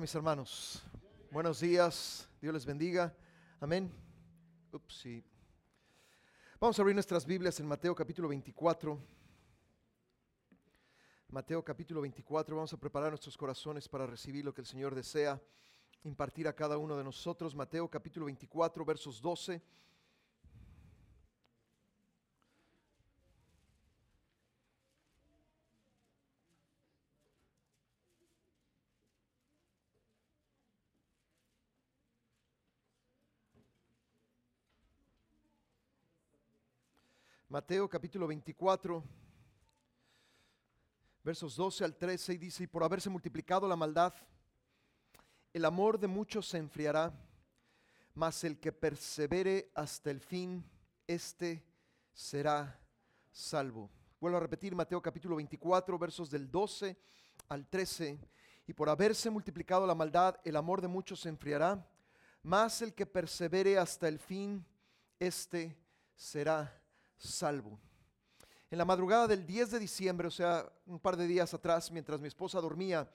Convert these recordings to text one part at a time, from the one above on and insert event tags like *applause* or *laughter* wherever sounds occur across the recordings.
mis hermanos. Buenos días, Dios les bendiga. Amén. Vamos a abrir nuestras Biblias en Mateo capítulo 24. Mateo capítulo 24, vamos a preparar nuestros corazones para recibir lo que el Señor desea impartir a cada uno de nosotros. Mateo capítulo 24, versos 12. Mateo capítulo 24, versos 12 al 13, y dice, y por haberse multiplicado la maldad, el amor de muchos se enfriará, mas el que persevere hasta el fin, éste será salvo. Vuelvo a repetir Mateo capítulo 24, versos del 12 al 13, y por haberse multiplicado la maldad, el amor de muchos se enfriará, mas el que persevere hasta el fin, éste será salvo. En la madrugada del 10 de diciembre, o sea, un par de días atrás, mientras mi esposa dormía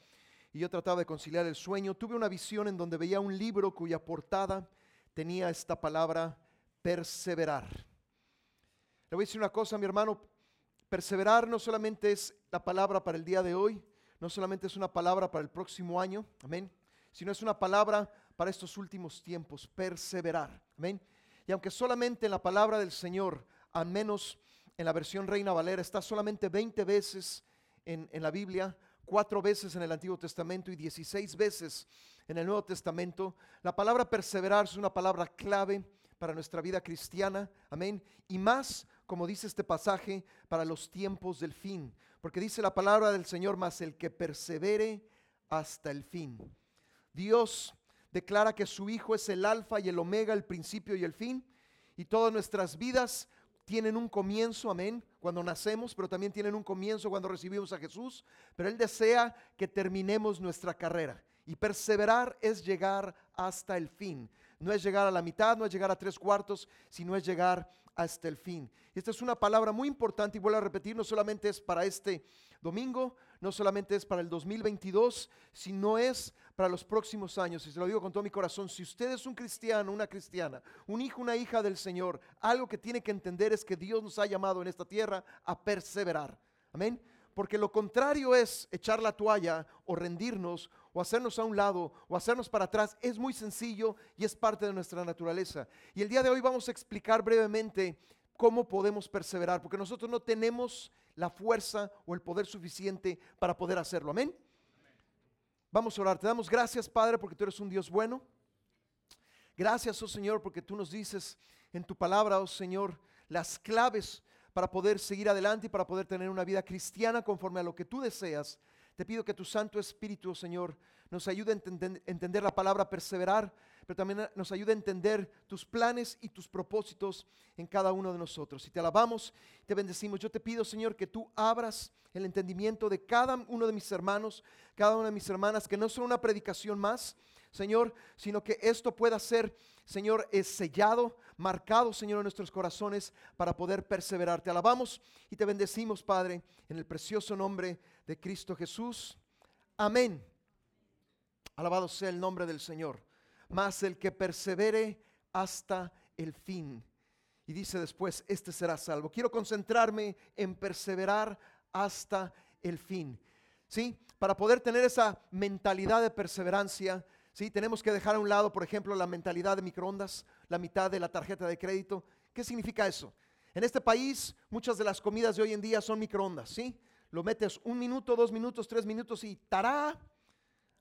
y yo trataba de conciliar el sueño, tuve una visión en donde veía un libro cuya portada tenía esta palabra, perseverar. Le voy a decir una cosa, mi hermano, perseverar no solamente es la palabra para el día de hoy, no solamente es una palabra para el próximo año, amén, sino es una palabra para estos últimos tiempos, perseverar, amén. Y aunque solamente en la palabra del Señor al menos en la versión Reina Valera, está solamente 20 veces en, la Biblia, cuatro veces en el Antiguo Testamento y 16 veces en el Nuevo Testamento. La palabra perseverar es una palabra clave para nuestra vida cristiana, amén, y más, como dice este pasaje, para los tiempos del fin, porque dice la palabra del Señor, más el que persevere hasta el fin. Dios declara que su Hijo es el alfa y el omega, el principio y el fin, y todas nuestras vidas tienen un comienzo, amén, cuando nacemos, pero también tienen un comienzo cuando recibimos a Jesús. Pero Él desea que terminemos nuestra carrera. Y perseverar es llegar hasta el fin. No es llegar a la mitad, no es llegar a tres cuartos, sino es llegar hasta el fin. esta es una palabra muy importante y vuelvo a repetir, no solamente es para este domingo, no solamente es para el 2022, sino es para los próximos años. Y se lo digo con todo mi corazón, si usted es un cristiano, una cristiana, un hijo, una hija del Señor, algo que tiene que entender es que Dios nos ha llamado en esta tierra a perseverar. Amén. Porque lo contrario es echar la toalla o rendirnos o hacernos a un lado o hacernos para atrás. Es muy sencillo y es parte de nuestra naturaleza. Y el día de hoy vamos a explicar brevemente cómo podemos perseverar, porque nosotros no tenemos la fuerza o el poder suficiente para poder hacerlo. Amén. Vamos a orar. Te damos gracias, Padre, porque tú eres un Dios bueno. Gracias, oh Señor, porque tú nos dices en tu palabra, oh Señor, las claves para poder seguir adelante y para poder tener una vida cristiana conforme a lo que tú deseas. Te pido que tu Santo Espíritu, oh Señor, nos ayude a entender, la palabra perseverar, pero también nos ayude a entender tus planes y tus propósitos en cada uno de nosotros. Y te alabamos, te bendecimos. Yo te pido, Señor, que tú abras el entendimiento de cada uno de mis hermanos, cada una de mis hermanas, que no sea una predicación más, Señor, sino que esto pueda ser, Señor, sellado, marcado, Señor, en nuestros corazones para poder perseverar. Te alabamos y te bendecimos, Padre, en el precioso nombre de Cristo Jesús. Amén. Alabado sea el nombre del Señor. Mas el que persevere hasta el fin. Y dice después, este será salvo. Quiero concentrarme en perseverar hasta el fin. ¿Sí? Para poder tener esa mentalidad de perseverancia, ¿sí? Tenemos que dejar a un lado, por ejemplo, la mentalidad de microondas, la mitad de la tarjeta de crédito. ¿Qué significa eso? En este país, muchas de las comidas de hoy en día son microondas, ¿sí? Lo metes un minuto, dos minutos, tres minutos y tará,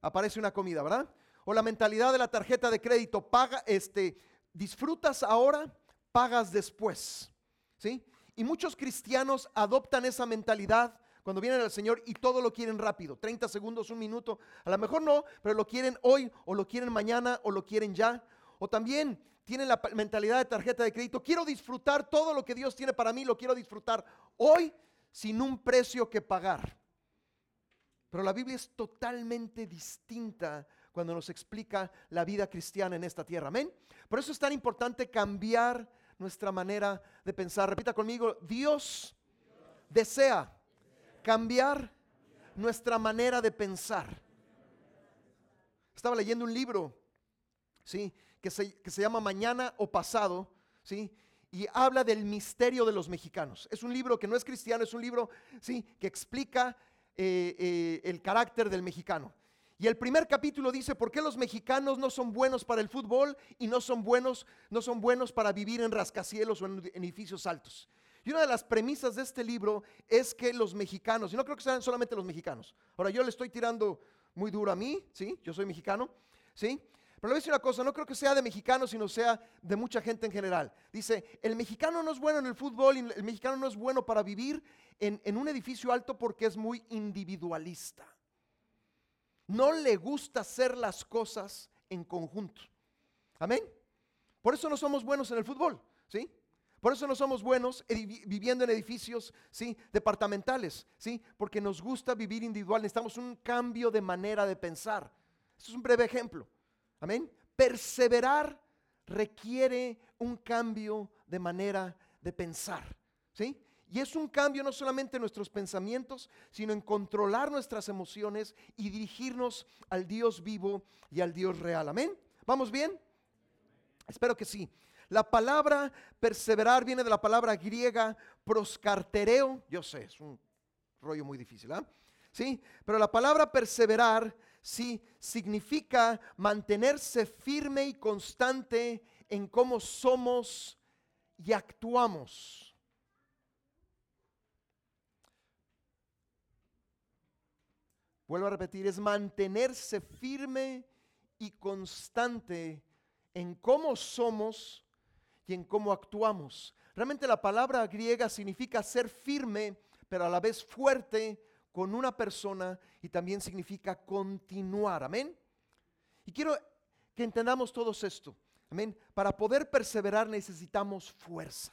aparece una comida, ¿verdad? O la mentalidad de la tarjeta de crédito, paga, este, disfrutas ahora, pagas después, ¿sí? Y muchos cristianos adoptan esa mentalidad cuando vienen al Señor y todo lo quieren rápido, 30 segundos, un minuto, a lo mejor no, pero lo quieren hoy o lo quieren mañana o lo quieren ya. O también tienen la mentalidad de tarjeta de crédito, quiero disfrutar todo lo que Dios tiene para mí, lo quiero disfrutar hoy sin un precio que pagar. Pero la Biblia es totalmente distinta cuando nos explica la vida cristiana en esta tierra. Amén. Por eso es tan importante cambiar nuestra manera de pensar. Repita conmigo, Dios desea cambiar nuestra manera de pensar. estaba leyendo un libro, ¿sí? Que se, que se llama Mañana o Pasado, ¿sí? Y habla del misterio de los mexicanos. Es un libro que no es cristiano, es un libro, ¿sí? Que explica eh, eh, el carácter del mexicano. Y el primer capítulo dice por qué los mexicanos no son buenos para el fútbol y no son buenos, no son buenos para vivir en rascacielos o en edificios altos. Y una de las premisas de este libro es que los mexicanos, y no creo que sean solamente los mexicanos, ahora yo le estoy tirando muy duro a mí, ¿sí? Yo soy mexicano, ¿sí? Pero le voy a decir una cosa, no creo que sea de mexicanos, sino sea de mucha gente en general. Dice, el mexicano no es bueno en el fútbol el mexicano no es bueno para vivir en, en un edificio alto porque es muy individualista. No le gusta hacer las cosas en conjunto. Amén. Por eso no somos buenos en el fútbol, ¿sí? Por eso no somos buenos viviendo en edificios ¿sí? departamentales, ¿sí? porque nos gusta vivir individual. Necesitamos un cambio de manera de pensar. Esto es un breve ejemplo. Amén. Perseverar requiere un cambio de manera de pensar. ¿sí? Y es un cambio no solamente en nuestros pensamientos, sino en controlar nuestras emociones y dirigirnos al Dios vivo y al Dios real. Amén. ¿Vamos bien? Espero que sí. La palabra perseverar viene de la palabra griega proscartereo. Yo sé, es un rollo muy difícil, ¿ah? Sí, pero la palabra perseverar sí significa mantenerse firme y constante en cómo somos y actuamos. Vuelvo a repetir, es mantenerse firme y constante en cómo somos y en cómo actuamos. Realmente la palabra griega significa ser firme, pero a la vez fuerte con una persona y también significa continuar. Amén. Y quiero que entendamos todos esto. Amén. Para poder perseverar necesitamos fuerza.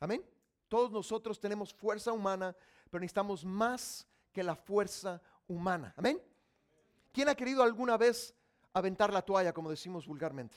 Amén. Todos nosotros tenemos fuerza humana, pero necesitamos más que la fuerza humana. Amén. ¿Quién ha querido alguna vez aventar la toalla, como decimos vulgarmente?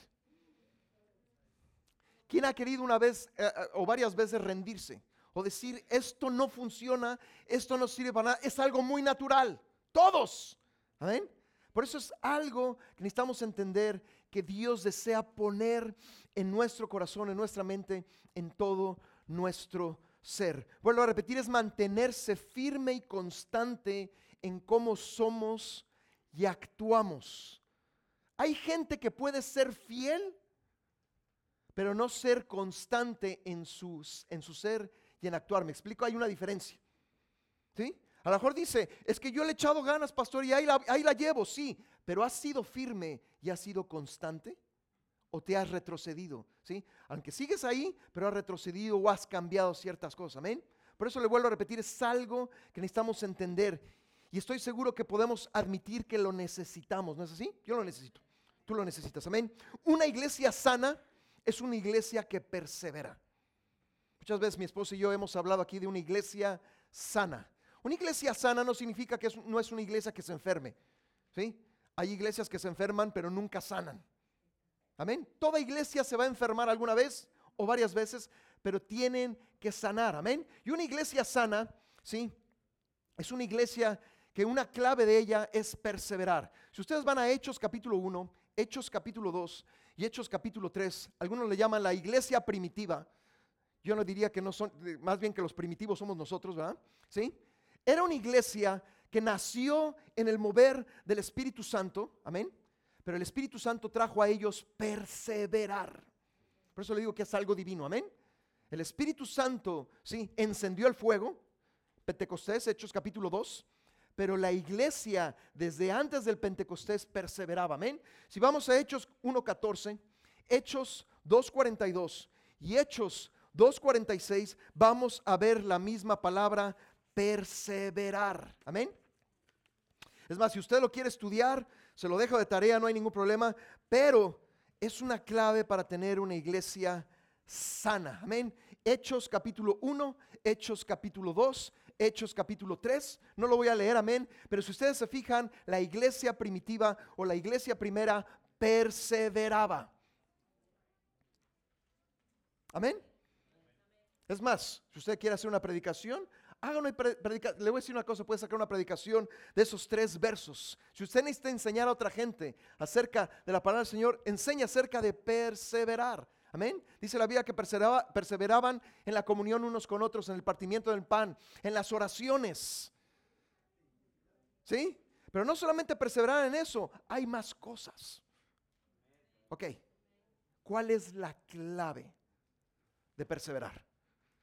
¿Quién ha querido una vez eh, eh, o varias veces rendirse? O decir, esto no funciona, esto no sirve para nada, es algo muy natural. Todos. Amén. Por eso es algo que necesitamos entender que Dios desea poner en nuestro corazón, en nuestra mente, en todo nuestro ser. Vuelvo a repetir, es mantenerse firme y constante en cómo somos y actuamos. Hay gente que puede ser fiel pero no ser constante en, sus, en su ser y en actuar. Me explico, hay una diferencia. ¿Sí? A lo mejor dice, es que yo le he echado ganas, pastor, y ahí la, ahí la llevo, sí, pero has sido firme y has sido constante o te has retrocedido, ¿sí? Aunque sigues ahí, pero has retrocedido o has cambiado ciertas cosas, amén. Por eso le vuelvo a repetir, es algo que necesitamos entender y estoy seguro que podemos admitir que lo necesitamos, ¿no es así? Yo lo necesito, tú lo necesitas, amén. Una iglesia sana es una iglesia que persevera. Muchas veces mi esposa y yo hemos hablado aquí de una iglesia sana. Una iglesia sana no significa que no es una iglesia que se enferme. ¿sí? Hay iglesias que se enferman pero nunca sanan. Amén. Toda iglesia se va a enfermar alguna vez o varias veces, pero tienen que sanar. Amén. Y una iglesia sana, ¿sí? Es una iglesia que una clave de ella es perseverar. Si ustedes van a Hechos capítulo 1, Hechos capítulo 2, Hechos capítulo 3, algunos le llaman la iglesia primitiva. Yo no diría que no son, más bien que los primitivos somos nosotros, ¿verdad? ¿Sí? Era una iglesia que nació en el mover del Espíritu Santo, amén. Pero el Espíritu Santo trajo a ellos perseverar. Por eso le digo que es algo divino, amén. El Espíritu Santo, sí, encendió el fuego. Pentecostés, Hechos capítulo 2 pero la iglesia desde antes del Pentecostés perseveraba. Amén. Si vamos a Hechos 1.14, Hechos 2.42 y Hechos 2.46, vamos a ver la misma palabra perseverar. Amén. Es más, si usted lo quiere estudiar, se lo dejo de tarea, no hay ningún problema, pero es una clave para tener una iglesia sana. Amén. Hechos capítulo 1, Hechos capítulo 2 Hechos capítulo 3. No lo voy a leer, amén. Pero si ustedes se fijan, la iglesia primitiva o la iglesia primera perseveraba. Amén. Es más, si usted quiere hacer una predicación, haga una predicación. Le voy a decir una cosa, puede sacar una predicación de esos tres versos. Si usted necesita enseñar a otra gente acerca de la palabra del Señor, enseña acerca de perseverar. Amén. Dice la Biblia que perseveraban en la comunión unos con otros, en el partimiento del pan, en las oraciones. ¿Sí? Pero no solamente perseverar en eso, hay más cosas. Ok, ¿cuál es la clave de perseverar?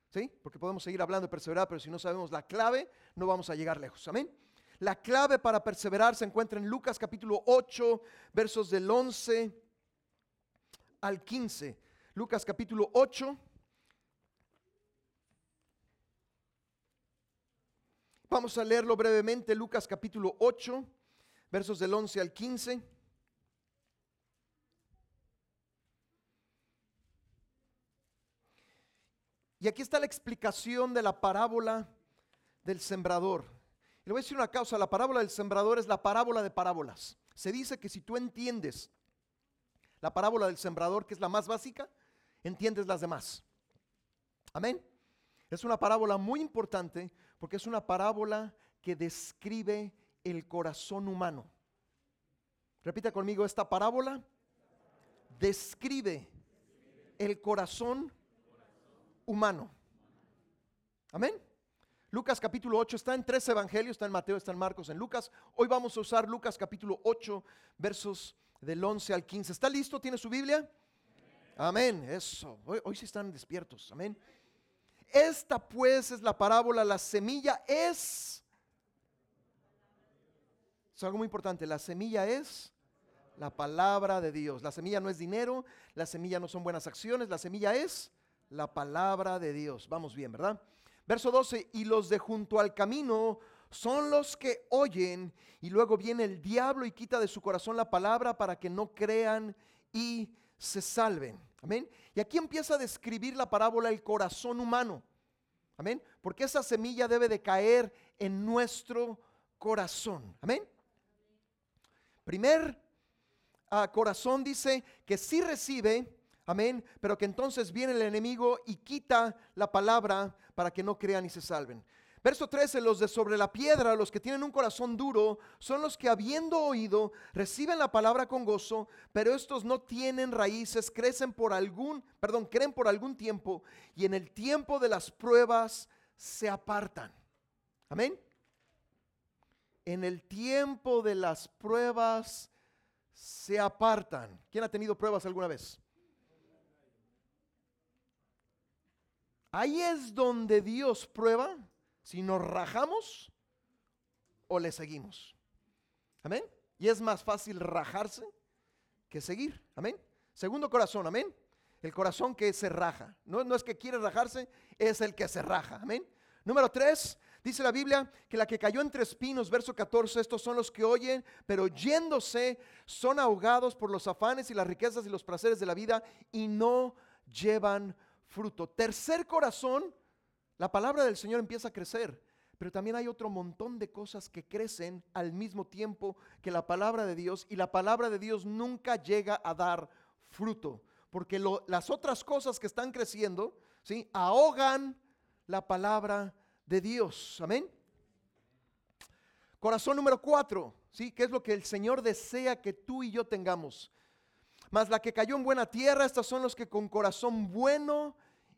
¿Sí? Porque podemos seguir hablando de perseverar, pero si no sabemos la clave, no vamos a llegar lejos. Amén. La clave para perseverar se encuentra en Lucas capítulo 8, versos del 11 al 15. Lucas capítulo 8. Vamos a leerlo brevemente, Lucas capítulo 8, versos del 11 al 15. Y aquí está la explicación de la parábola del sembrador. le voy a decir una causa, la parábola del sembrador es la parábola de parábolas. Se dice que si tú entiendes la parábola del sembrador, que es la más básica, entiendes las demás. Amén. Es una parábola muy importante porque es una parábola que describe el corazón humano. Repita conmigo, esta parábola describe el corazón humano. Amén. Lucas capítulo 8 está en tres evangelios, está en Mateo, está en Marcos, en Lucas. Hoy vamos a usar Lucas capítulo 8, versos del 11 al 15. ¿Está listo? ¿Tiene su Biblia? Amén. Eso. Hoy, hoy sí están despiertos. Amén. Esta pues es la parábola, la semilla es... Es algo muy importante, la semilla es la palabra de Dios. La semilla no es dinero, la semilla no son buenas acciones, la semilla es la palabra de Dios. Vamos bien, ¿verdad? Verso 12, y los de junto al camino son los que oyen y luego viene el diablo y quita de su corazón la palabra para que no crean y se salven. Amén. Y aquí empieza a describir la parábola el corazón humano. Amén. Porque esa semilla debe de caer en nuestro corazón. Amén. Primer ah, corazón dice que sí recibe, Amén. Pero que entonces viene el enemigo y quita la palabra para que no crean y se salven. Verso 13, los de sobre la piedra, los que tienen un corazón duro, son los que habiendo oído, reciben la palabra con gozo, pero estos no tienen raíces, crecen por algún, perdón, creen por algún tiempo y en el tiempo de las pruebas se apartan. Amén. En el tiempo de las pruebas se apartan. ¿Quién ha tenido pruebas alguna vez? Ahí es donde Dios prueba si nos rajamos o le seguimos. Amén. Y es más fácil rajarse que seguir. Amén. Segundo corazón, amén. El corazón que se raja. No, no es que quiere rajarse, es el que se raja. Amén. Número tres, dice la Biblia que la que cayó entre espinos, verso 14, estos son los que oyen, pero yéndose son ahogados por los afanes y las riquezas y los placeres de la vida y no llevan fruto. Tercer corazón, la palabra del Señor empieza a crecer, pero también hay otro montón de cosas que crecen al mismo tiempo que la palabra de Dios y la palabra de Dios nunca llega a dar fruto, porque las otras cosas que están creciendo, ahogan la palabra de Dios. Amén. Corazón número cuatro, ¿sí? ¿Qué es lo que el Señor desea que tú y yo tengamos? Mas la que cayó en buena tierra, estas son los que con corazón bueno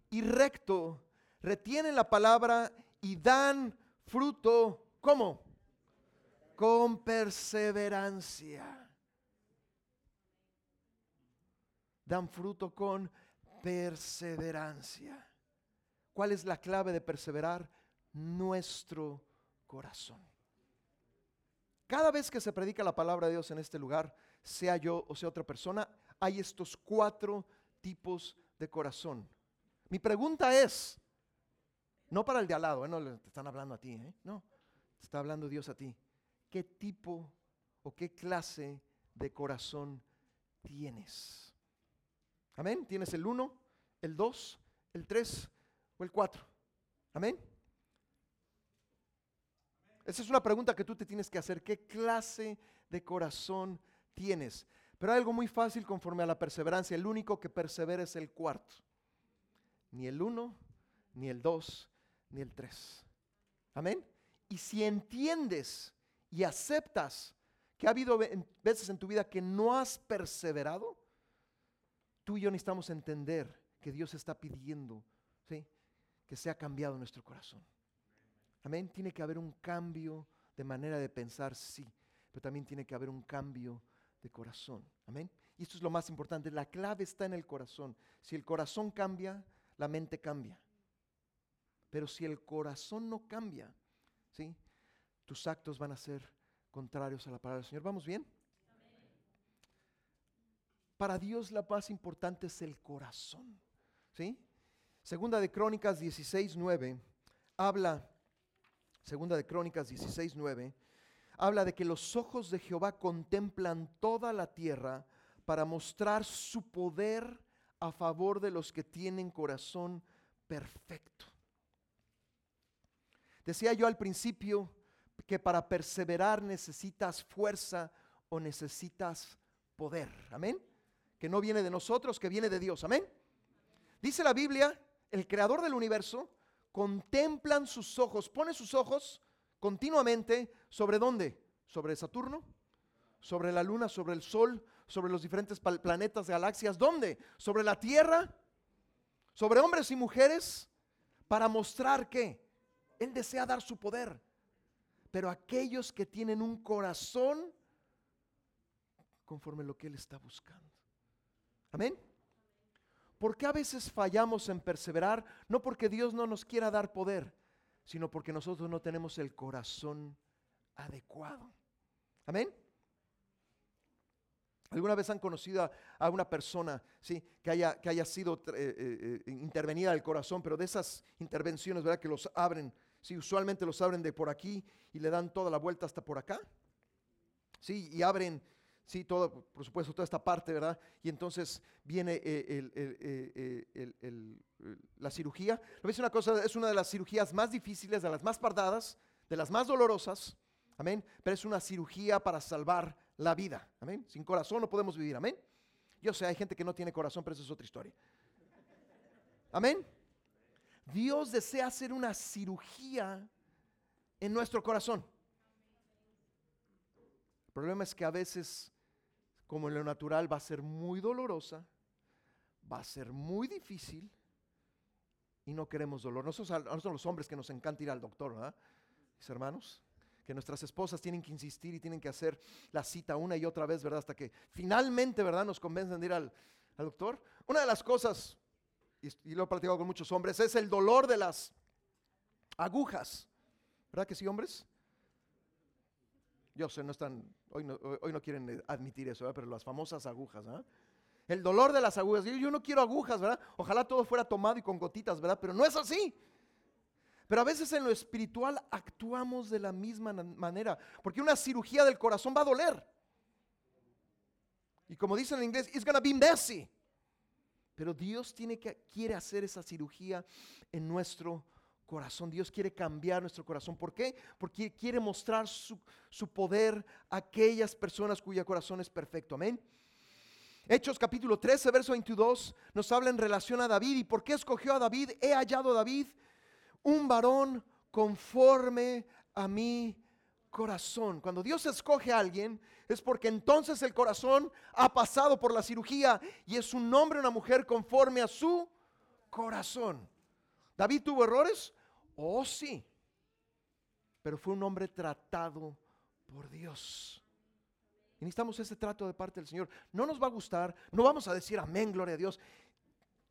y recto retienen la palabra y dan fruto. ¿Cómo? Con perseverancia. Dan fruto con perseverancia. ¿Cuál es la clave de perseverar? Nuestro corazón. Cada vez que se predica la palabra de Dios en este lugar, sea yo o sea otra persona, hay estos cuatro tipos de corazón. Mi pregunta es, no para el de al lado, ¿eh? no le están hablando a ti, ¿eh? no, está hablando Dios a ti. ¿Qué tipo o qué clase de corazón tienes? Amén. ¿Tienes el uno, el dos, el tres o el cuatro? Amén. Esa es una pregunta que tú te tienes que hacer. ¿Qué clase de corazón tienes? Pero hay algo muy fácil conforme a la perseverancia. El único que persevera es el cuarto. Ni el uno, ni el dos, ni el tres. Amén. Y si entiendes y aceptas que ha habido veces en tu vida que no has perseverado, tú y yo necesitamos entender que Dios está pidiendo ¿sí? que sea cambiado nuestro corazón. Amén. Tiene que haber un cambio de manera de pensar, sí, pero también tiene que haber un cambio de corazón. Amén. Y esto es lo más importante. La clave está en el corazón. Si el corazón cambia, la mente cambia. Pero si el corazón no cambia, ¿sí? tus actos van a ser contrarios a la palabra del Señor. ¿Vamos bien? Para Dios la más importante es el corazón. ¿sí? Segunda de Crónicas 16, 9 habla, segunda de Crónicas 16, 9, habla de que los ojos de Jehová contemplan toda la tierra para mostrar su poder a favor de los que tienen corazón perfecto. Decía yo al principio que para perseverar necesitas fuerza o necesitas poder. Amén. Que no viene de nosotros, que viene de Dios. Amén. Dice la Biblia, el creador del universo, contemplan sus ojos, pone sus ojos continuamente sobre dónde? Sobre Saturno, sobre la luna, sobre el sol, sobre los diferentes planetas, galaxias. ¿Dónde? Sobre la Tierra, sobre hombres y mujeres, para mostrar que Él desea dar su poder. Pero aquellos que tienen un corazón conforme lo que Él está buscando. Amén. ¿Por qué a veces fallamos en perseverar? No porque Dios no nos quiera dar poder, sino porque nosotros no tenemos el corazón adecuado. Amén. ¿Alguna vez han conocido a, una persona ¿sí? que, haya, que haya sido eh, eh, eh, intervenida del corazón, pero de esas intervenciones, ¿verdad? Que los abren, ¿sí? usualmente los abren de por aquí y le dan toda la vuelta hasta por acá. ¿sí? Y abren Sí, todo, por supuesto, toda esta parte, ¿verdad? Y entonces viene eh, eh, la cirugía. Lo ves una cosa, es una de las cirugías más difíciles, de las más pardadas, de las más dolorosas, amén. Pero es una cirugía para salvar la vida, amén. Sin corazón no podemos vivir, amén. Yo sé, hay gente que no tiene corazón, pero eso es otra historia. Amén. Dios desea hacer una cirugía en nuestro corazón. El problema es que a veces como en lo natural va a ser muy dolorosa, va a ser muy difícil y no queremos dolor. Nosotros, nosotros los hombres que nos encanta ir al doctor, ¿verdad? Mis hermanos, que nuestras esposas tienen que insistir y tienen que hacer la cita una y otra vez, ¿verdad? Hasta que finalmente, ¿verdad? Nos convencen de ir al, doctor. Una de las cosas, y, lo he platicado con muchos hombres, es el dolor de las agujas. ¿Verdad que sí, hombres? Yo sé, no están, hoy no, quieren eh, admitir eso, pero las famosas agujas, ¿ah? El dolor de las agujas. Yo, yo no quiero agujas, ¿verdad? Ojalá todo fuera tomado y con gotitas, ¿verdad? Pero no es así. Pero a veces en lo espiritual actuamos de la misma manera, porque una cirugía del corazón va a doler. Y como dicen en inglés, it's gonna be messy. Pero Dios tiene que, quiere hacer esa cirugía en nuestro corazón. Dios quiere cambiar nuestro corazón. ¿Por qué? Porque quiere mostrar su, poder a aquellas personas cuyo corazón es perfecto. Amén. Hechos capítulo 13, verso 22 nos habla en relación a David. ¿Y por qué escogió a David? He hallado a David un varón conforme a mi corazón. Cuando Dios escoge a alguien es porque entonces el corazón ha pasado por la cirugía y es un hombre una mujer conforme a su corazón. ¿David tuvo errores? Oh, sí. Pero fue un hombre tratado por Dios. Y necesitamos ese trato de parte del Señor. No nos va a gustar, no vamos a decir amén, gloria a Dios.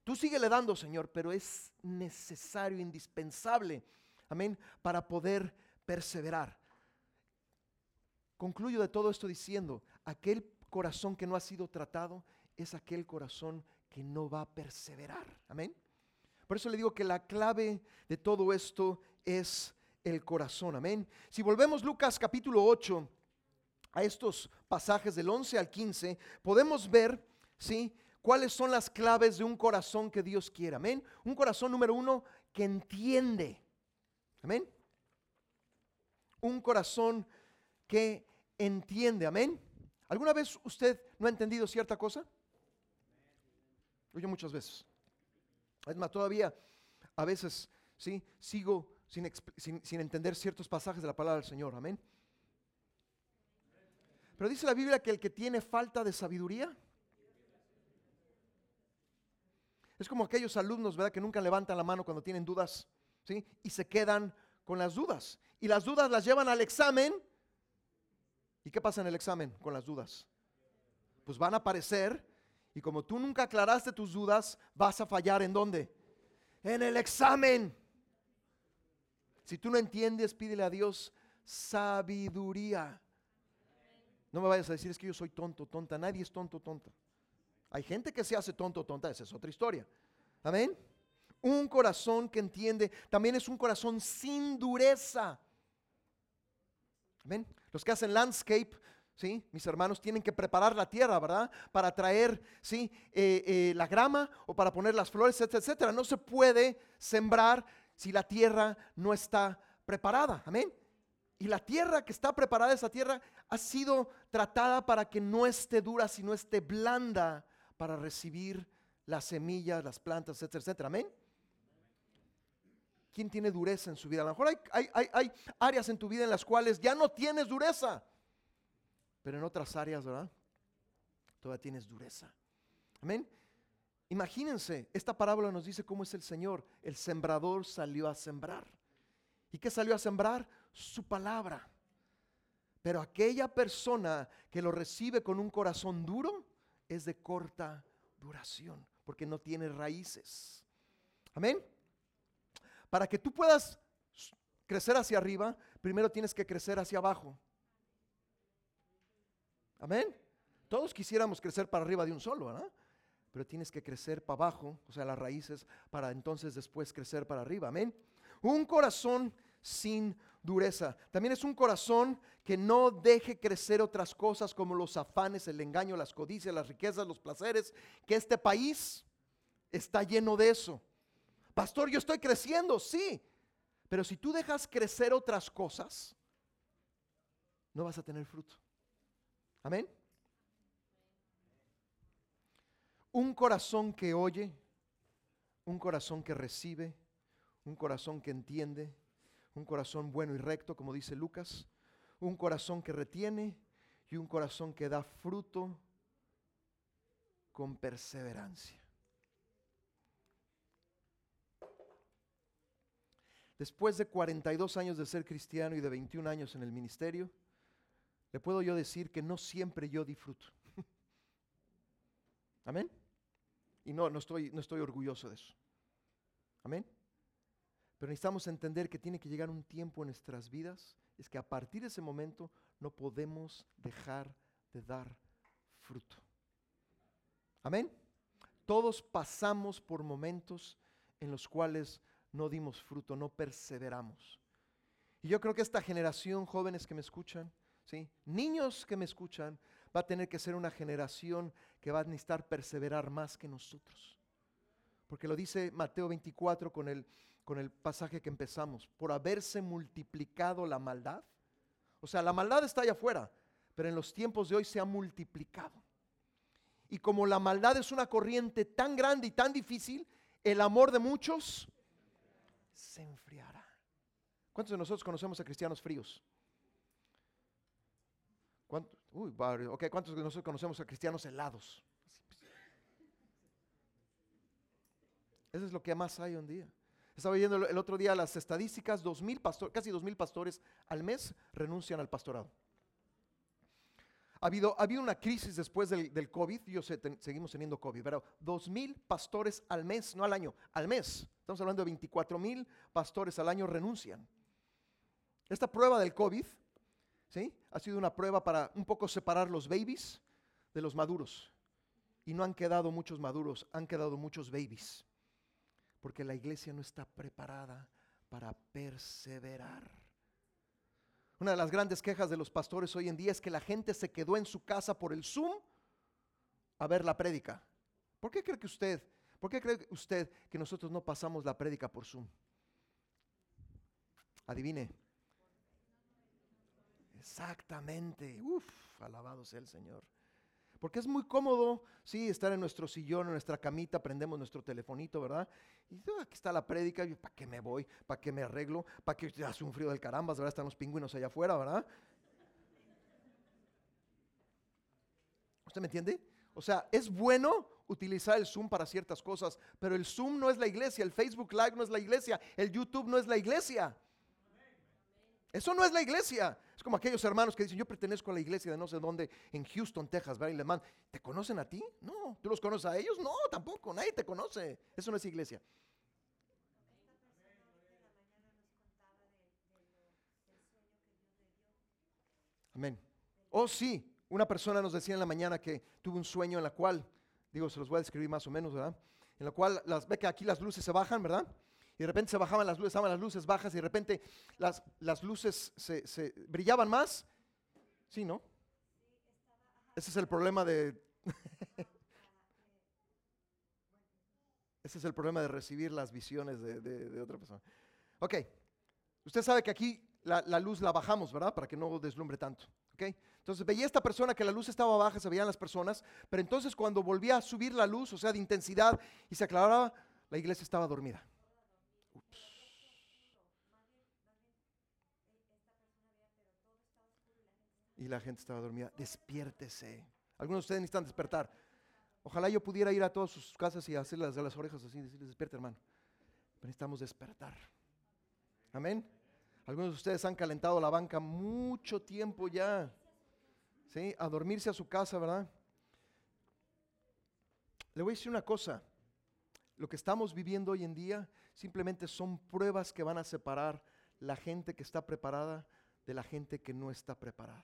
Tú le dando, Señor, pero es necesario, indispensable, amén, para poder perseverar. Concluyo de todo esto diciendo, aquel corazón que no ha sido tratado es aquel corazón que no va a perseverar. Amén. Por eso le digo que la clave de todo esto es el corazón. Amén. Si volvemos Lucas capítulo 8 a estos pasajes del 11 al 15, podemos ver, ¿sí? ¿Cuáles son las claves de un corazón que Dios quiere? Amén. Un corazón número uno que entiende. Amén. Un corazón que entiende. Amén. ¿Alguna vez usted no ha entendido cierta cosa? Yo muchas veces. Es más, todavía a veces, ¿sí? Sigo, sin, sin entender ciertos pasajes de la palabra del Señor. Amén. Pero dice la Biblia que el que tiene falta de sabiduría es como aquellos alumnos, ¿verdad? Que nunca levantan la mano cuando tienen dudas, ¿sí? Y se quedan con las dudas. Y las dudas las llevan al examen. ¿Y qué pasa en el examen con las dudas? Pues van a aparecer y como tú nunca aclaraste tus dudas, vas a fallar en dónde? En el examen. Si tú no entiendes, pídele a Dios sabiduría. No me vayas a decir es que yo soy tonto, tonta. Nadie es tonto, tonta. Hay gente que se hace tonto, tonta. Esa es otra historia. Amén. Un corazón que entiende también es un corazón sin dureza. Amén. Los que hacen landscape, ¿sí? Mis hermanos tienen que preparar la tierra, ¿verdad? Para traer, ¿sí? Eh, eh, la grama o para poner las flores, etcétera. No se puede sembrar si la tierra no está preparada. Amén. Y la tierra que está preparada, esa tierra, ha sido tratada para que no esté dura, sino esté blanda para recibir las semillas, las plantas, etcétera, etcétera. Amén. ¿Quién tiene dureza en su vida? A lo mejor hay, hay- hay- áreas en tu vida en las cuales ya no tienes dureza, pero en otras áreas, ¿verdad? Todavía tienes dureza. Amén. Imagínense, esta parábola nos dice cómo es el Señor. El sembrador salió a sembrar. ¿Y qué salió a sembrar? Su palabra. Pero aquella persona que lo recibe con un corazón duro es de corta duración, porque no tiene raíces. Amén. Para que tú puedas crecer hacia arriba, primero tienes que crecer hacia abajo. Amén. Todos quisiéramos crecer para arriba de un solo, ¿verdad? Pero tienes que crecer para abajo, o sea, las raíces, para entonces después crecer para arriba. Amén. Un corazón sin dureza. También es un corazón que no deje crecer otras cosas como los afanes, el engaño, las codicias, las riquezas, los placeres, que este país está lleno de eso. Pastor, yo estoy creciendo, sí, pero si tú dejas crecer otras cosas, no vas a tener fruto. Amén. Un corazón que oye, un corazón que recibe, un corazón que entiende, un corazón bueno y recto, como dice Lucas, un corazón que retiene y un corazón que da fruto con perseverancia. Después de 42 años de ser cristiano y de 21 años en el ministerio, le puedo yo decir que no siempre yo disfruto. *laughs* Amén. Y no, no estoy, no estoy orgulloso de eso. Amén. Pero necesitamos entender que tiene que llegar un tiempo en nuestras vidas, es que a partir de ese momento no podemos dejar de dar fruto. Amén. Todos pasamos por momentos en los cuales no dimos fruto, no perseveramos. Y yo creo que esta generación, jóvenes que me escuchan, ¿sí? niños que me escuchan, va a tener que ser una generación que va a necesitar perseverar más que nosotros. Porque lo dice Mateo 24 con el, con el pasaje que empezamos, por haberse multiplicado la maldad. O sea, la maldad está allá afuera, pero en los tiempos de hoy se ha multiplicado. Y como la maldad es una corriente tan grande y tan difícil, el amor de muchos se enfriará. ¿Cuántos de nosotros conocemos a cristianos fríos? ¿Cuántos? Uy, varios. Ok, ¿cuántos de nosotros conocemos a cristianos helados? Eso es lo que más hay hoy en día. Estaba viendo el otro día las estadísticas, 2000 pastores, casi 2.000 pastores al mes renuncian al pastorado. Ha habido, ha una crisis después del, del COVID, yo sé, ten- seguimos teniendo COVID, pero 2.000 pastores al mes, no al año, al mes. Estamos hablando de 24.000 pastores al año renuncian. Esta prueba del COVID, ¿sí? Ha sido una prueba para un poco separar los babies de los maduros. Y no han quedado muchos maduros, han quedado muchos babies. Porque la iglesia no está preparada para perseverar. Una de las grandes quejas de los pastores hoy en día es que la gente se quedó en su casa por el Zoom a ver la prédica. ¿Por qué cree que usted, por qué cree usted que nosotros no pasamos la prédica por Zoom? Adivine. Exactamente. Uf, alabado sea el Señor. Porque es muy cómodo, sí, estar en nuestro sillón, en nuestra camita, prendemos nuestro telefonito, ¿verdad? Y ah, aquí está la prédica, ¿para qué me voy? ¿Para qué me arreglo? ¿Para qué hace un frío del caramba? ¿verdad? Están los pingüinos allá afuera, ¿verdad? ¿Usted me entiende? O sea, es bueno utilizar el Zoom para ciertas cosas, pero el Zoom no es la iglesia, el Facebook Live no es la iglesia, el YouTube no es la iglesia. Eso no es la iglesia. Es como aquellos hermanos que dicen, yo pertenezco a la iglesia de no sé dónde, en Houston, Texas, ¿verdad? Y le mandan, ¿te conocen a ti? No. ¿Tú los conoces a ellos? No, tampoco, nadie te conoce. Eso no es iglesia. Amén. Oh, sí. Una persona nos decía en la mañana que tuvo un sueño en la cual, digo, se los voy a describir más o menos, ¿verdad? En la cual las, ve que aquí las luces se bajan, ¿verdad? Y de repente se bajaban las luces, estaban las luces bajas y de repente las, las luces se, brillaban más. Sí, ¿no? Ese es el problema de... *laughs* Ese es el problema de recibir las visiones de, otra persona. Ok, usted sabe que aquí la, la, luz la bajamos, ¿verdad? Para que no deslumbre tanto. ¿ok? Entonces veía esta persona que la luz estaba baja, se veían las personas, pero entonces cuando volvía a subir la luz, o sea, de intensidad, y se aclaraba, la iglesia estaba dormida. Y la gente estaba dormida. Despiértese. Algunos de ustedes necesitan despertar. Ojalá yo pudiera ir a todas sus casas y hacerles de las orejas así, decirles, despierte hermano. Pero necesitamos despertar. Amén. Algunos de ustedes han calentado la banca mucho tiempo ya. ¿Sí? A dormirse a su casa, ¿verdad? Le voy a decir una cosa. Lo que estamos viviendo hoy en día simplemente son pruebas que van a separar la gente que está preparada de la gente que no está preparada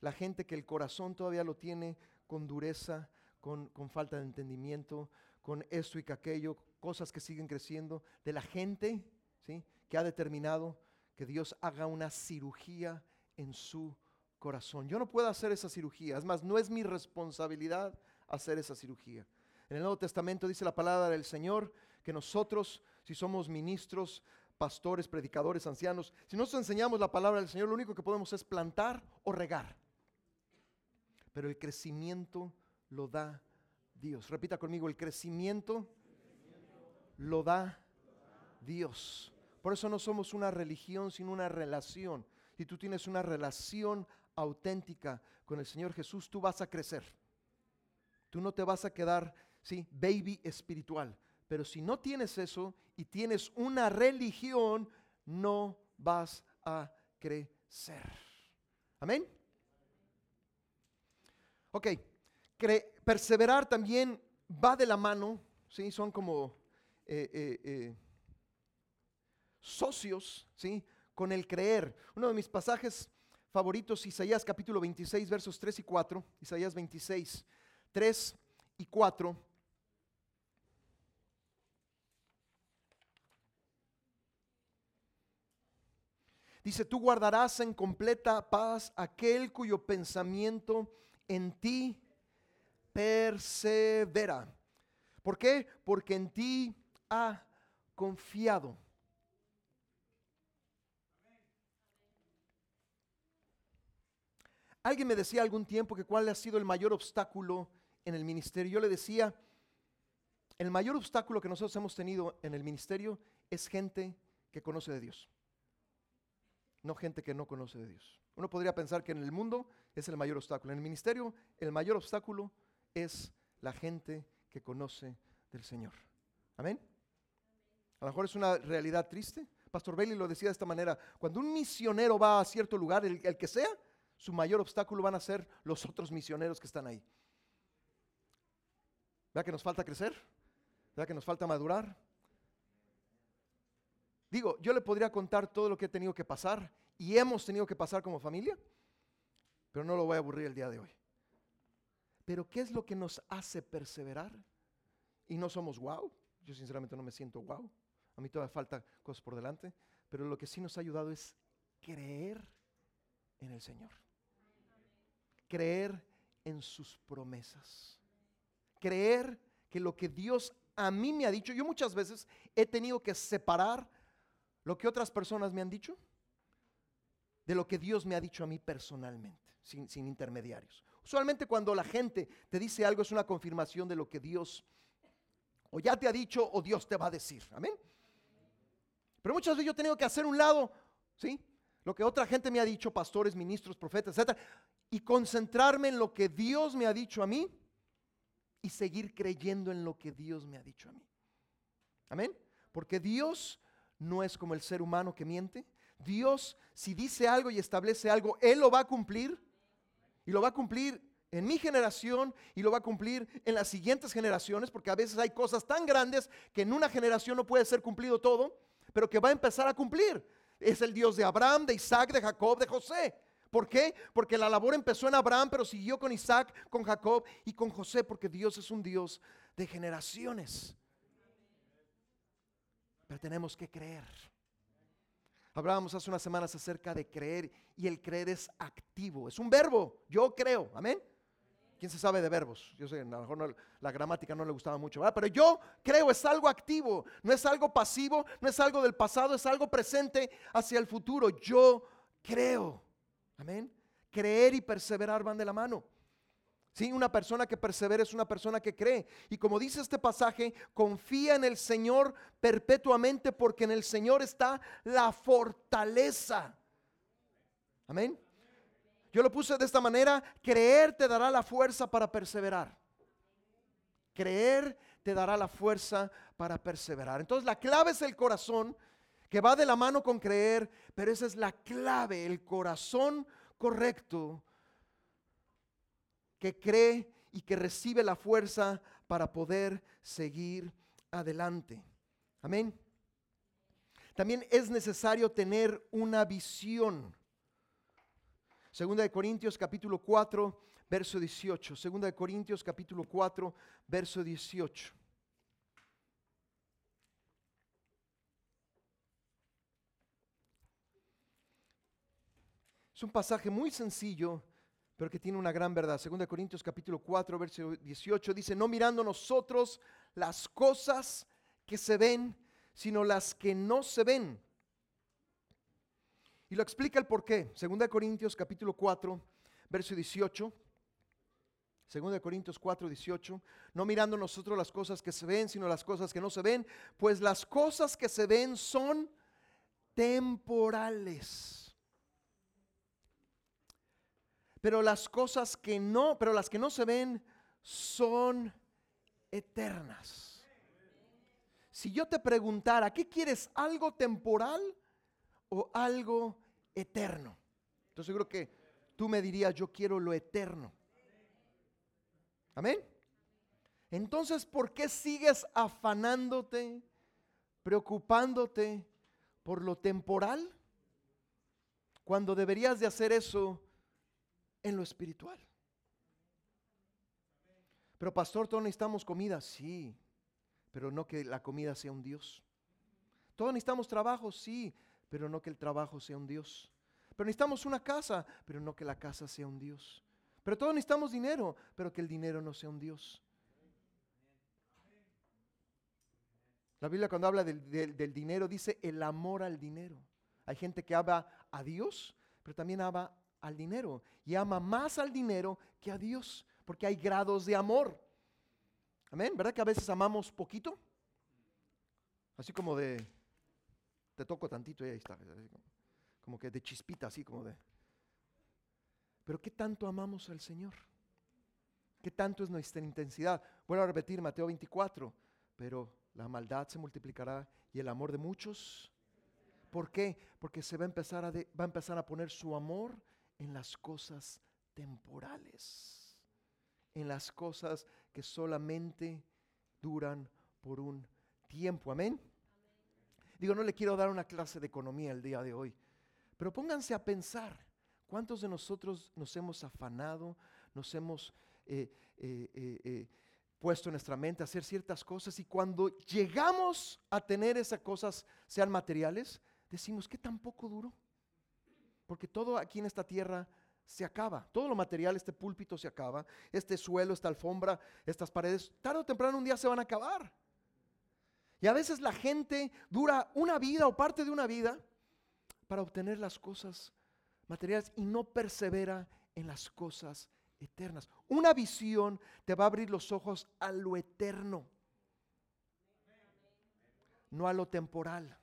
la gente que el corazón todavía lo tiene con dureza, con, falta de entendimiento, con esto y que aquello, cosas que siguen creciendo, de la gente ¿sí? que ha determinado que Dios haga una cirugía en su corazón. Yo no puedo hacer esa cirugía, es más, no es mi responsabilidad hacer esa cirugía. En el Nuevo Testamento dice la palabra del Señor que nosotros, si somos ministros, pastores, predicadores, ancianos, si nosotros enseñamos la palabra del Señor, lo único que podemos es plantar o regar pero el crecimiento lo da Dios. Repita conmigo, el crecimiento lo da Dios. Por eso no somos una religión, sino una relación. Si tú tienes una relación auténtica con el Señor Jesús, tú vas a crecer. Tú no te vas a quedar, sí, baby espiritual. Pero si no tienes eso y tienes una religión, no vas a crecer. Amén. Ok, perseverar también va de la mano, ¿sí? son como eh, eh, eh, socios ¿sí? con el creer. Uno de mis pasajes favoritos, Isaías capítulo 26, versos 3 y 4, Isaías 26, 3 y 4. Dice, tú guardarás en completa paz aquel cuyo pensamiento en ti persevera. ¿Por qué? Porque en ti ha confiado. Alguien me decía algún tiempo que cuál ha sido el mayor obstáculo en el ministerio. Yo le decía, el mayor obstáculo que nosotros hemos tenido en el ministerio es gente que conoce de Dios, no gente que no conoce de Dios. Uno podría pensar que en el mundo es el mayor obstáculo. En el ministerio, el mayor obstáculo es la gente que conoce del Señor. Amén. A lo mejor es una realidad triste. Pastor Bailey lo decía de esta manera. Cuando un misionero va a cierto lugar, el, el que sea, su mayor obstáculo van a ser los otros misioneros que están ahí. ¿Verdad que nos falta crecer? ¿Verdad que nos falta madurar? Digo, yo le podría contar todo lo que he tenido que pasar y hemos tenido que pasar como familia, pero no lo voy a aburrir el día de hoy. Pero ¿qué es lo que nos hace perseverar? Y no somos wow. Yo sinceramente no me siento wow. A mí todavía falta cosas por delante, pero lo que sí nos ha ayudado es creer en el Señor. Creer en sus promesas. Creer que lo que Dios a mí me ha dicho, yo muchas veces he tenido que separar lo que otras personas me han dicho de lo que Dios me ha dicho a mí personalmente, sin, intermediarios. Usualmente cuando la gente te dice algo es una confirmación de lo que Dios o ya te ha dicho o Dios te va a decir. Amén. Pero muchas veces yo he tenido que hacer un lado, ¿sí? Lo que otra gente me ha dicho, pastores, ministros, profetas, etc. Y concentrarme en lo que Dios me ha dicho a mí y seguir creyendo en lo que Dios me ha dicho a mí. Amén. Porque Dios no es como el ser humano que miente. Dios, si dice algo y establece algo, Él lo va a cumplir. Y lo va a cumplir en mi generación y lo va a cumplir en las siguientes generaciones, porque a veces hay cosas tan grandes que en una generación no puede ser cumplido todo, pero que va a empezar a cumplir. Es el Dios de Abraham, de Isaac, de Jacob, de José. ¿Por qué? Porque la labor empezó en Abraham, pero siguió con Isaac, con Jacob y con José, porque Dios es un Dios de generaciones. Pero tenemos que creer. Hablábamos hace unas semanas acerca de creer y el creer es activo, es un verbo. Yo creo, amén. ¿Quién se sabe de verbos? Yo sé, a lo mejor la gramática no le gustaba mucho. Pero yo creo, es algo activo, no es algo pasivo, no es algo del pasado, es algo presente hacia el futuro. Yo creo, amén. Creer y perseverar van de la mano. Sí, una persona que persevera es una persona que cree. Y como dice este pasaje, confía en el Señor perpetuamente porque en el Señor está la fortaleza. Amén. Yo lo puse de esta manera, creer te dará la fuerza para perseverar. Creer te dará la fuerza para perseverar. Entonces la clave es el corazón, que va de la mano con creer, pero esa es la clave, el corazón correcto, que cree y que recibe la fuerza para poder seguir adelante. Amén. También es necesario tener una visión. Segunda de Corintios capítulo 4, verso 18. Segunda de Corintios capítulo 4, verso 18. Es un pasaje muy sencillo, pero que tiene una gran verdad. Segunda de Corintios capítulo 4, verso 18 dice, no mirando nosotros las cosas que se ven, sino las que no se ven y lo explica el por qué. Segunda de Corintios capítulo 4, verso 18. Segunda de Corintios 4, 18. No mirando nosotros las cosas que se ven, sino las cosas que no se ven. Pues las cosas que se ven son temporales. Pero las cosas que no, pero las que no se ven son eternas. Si yo te preguntara, ¿qué quieres? ¿Algo temporal o algo eterno. Entonces yo creo que tú me dirías, yo quiero lo eterno. Amén. Entonces, ¿por qué sigues afanándote, preocupándote por lo temporal? Cuando deberías de hacer eso en lo espiritual. Pero pastor, todos necesitamos comida, sí, pero no que la comida sea un Dios. Todos necesitamos trabajo, sí, pero no que el trabajo sea un Dios. Pero necesitamos una casa, pero no que la casa sea un Dios. Pero todos necesitamos dinero, pero que el dinero no sea un Dios. La Biblia cuando habla del, dinero dice el amor al dinero. Hay gente que ama a Dios, pero también ama al dinero. Y ama más al dinero que a Dios, porque hay grados de amor. Amén, ¿verdad que a veces amamos poquito? Así como de, te toco tantito y ahí está. Como que de chispita, así como de... Pero ¿qué tanto amamos al Señor? ¿Qué tanto es nuestra intensidad? Vuelvo a repetir Mateo 24, pero la maldad se multiplicará y el amor de muchos. ¿Por qué? Porque se va a empezar a, va a, empezar a poner su amor en las cosas temporales, en las cosas que solamente duran por un tiempo. Amén. Digo, no le quiero dar una clase de economía el día de hoy, pero pónganse a pensar, ¿cuántos de nosotros nos hemos afanado, nos hemos eh, eh, eh, puesto en nuestra mente a hacer ciertas cosas y cuando llegamos a tener esas cosas, sean materiales, decimos, ¿qué tan poco duro? Porque todo aquí en esta tierra se acaba. Todo lo material, este púlpito se acaba, este suelo, esta alfombra, estas paredes, tarde o temprano un día se van a acabar. Y a veces la gente dura una vida o parte de una vida para obtener las cosas materiales y no persevera en las cosas eternas. Una visión te va a abrir los ojos a lo eterno, no a lo temporal.